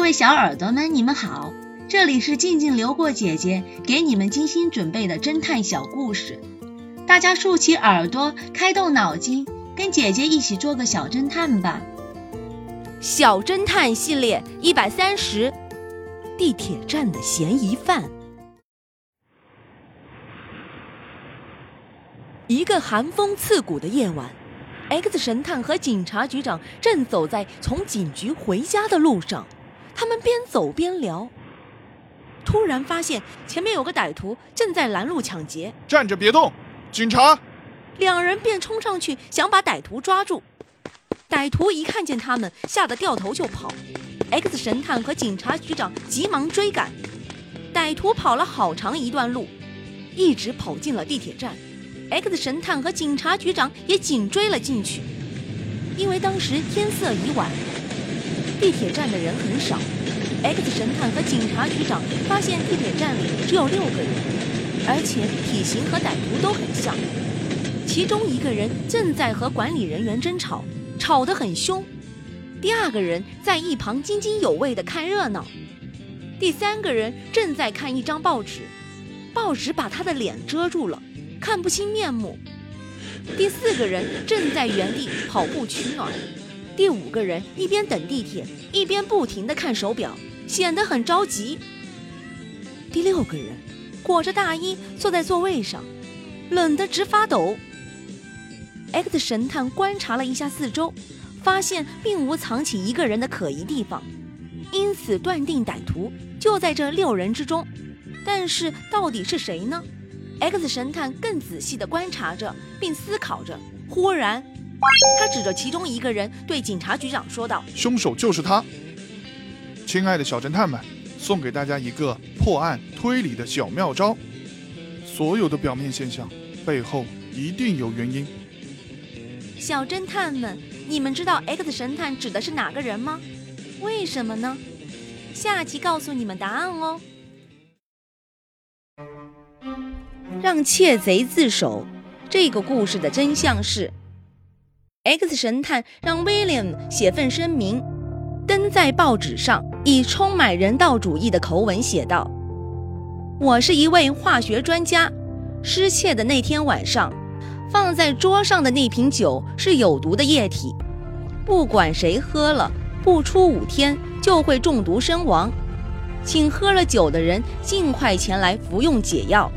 各位小耳朵们，你们好，这里是静静流过姐姐给你们精心准备的侦探小故事，大家竖起耳朵，开动脑筋，跟姐姐一起做个小侦探吧。小侦探系列一百三十，地铁站的嫌疑犯。一个寒风刺骨的夜晚。X 神探和警察局长正走在从警局回家的路上，他们边走边聊，突然发现前面有个歹徒正在拦路抢劫。站着别动，警察！两人便冲上去想把歹徒抓住。歹徒一看见他们，吓得掉头就跑。X 神探和警察局长急忙追赶，歹徒跑了好长一段路，一直跑进了地铁站。X 神探和警察局长也紧追了进去，因为当时天色已晚，地铁站的人很少。X 神探和警察局长发现地铁站里只有六个人，而且体型和歹徒都很像。其中一个人正在和管理人员争吵，吵得很凶；第二个人在一旁津津有味地看热闹；第三个人正在看一张报纸，报纸把他的脸遮住了。看不清面目。第四个人正在原地跑步取暖，第五个人一边等地铁，一边不停地看手表，显得很着急。第六个人裹着大衣坐在座位上，冷得直发抖。X 神探观察了一下四周，发现并无藏起一个人的可疑地方，因此断定歹徒就在这六人之中。但是到底是谁呢？X 神探更仔细地观察着，并思考着。忽然，他指着其中一个人对警察局长说道：“凶手就是他！亲爱的小侦探们，送给大家一个破案推理的小妙招：所有的表面现象背后一定有原因。”小侦探们，你们知道 X 神探指的是哪个人吗？为什么呢？下集告诉你们答案哦。让窃贼自首。这个故事的真相是，X 神探让 William 写份声明，登在报纸上，以充满人道主义的口吻写道：“我是一位化学专家。失窃的那天晚上，放在桌上的那瓶酒是有毒的液体，不管谁喝了，不出五天就会中毒身亡。请喝了酒的人尽快前来服用解药。”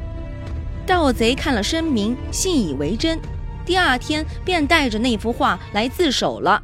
盗贼看了声明，信以为真，第二天便带着那幅画来自首了。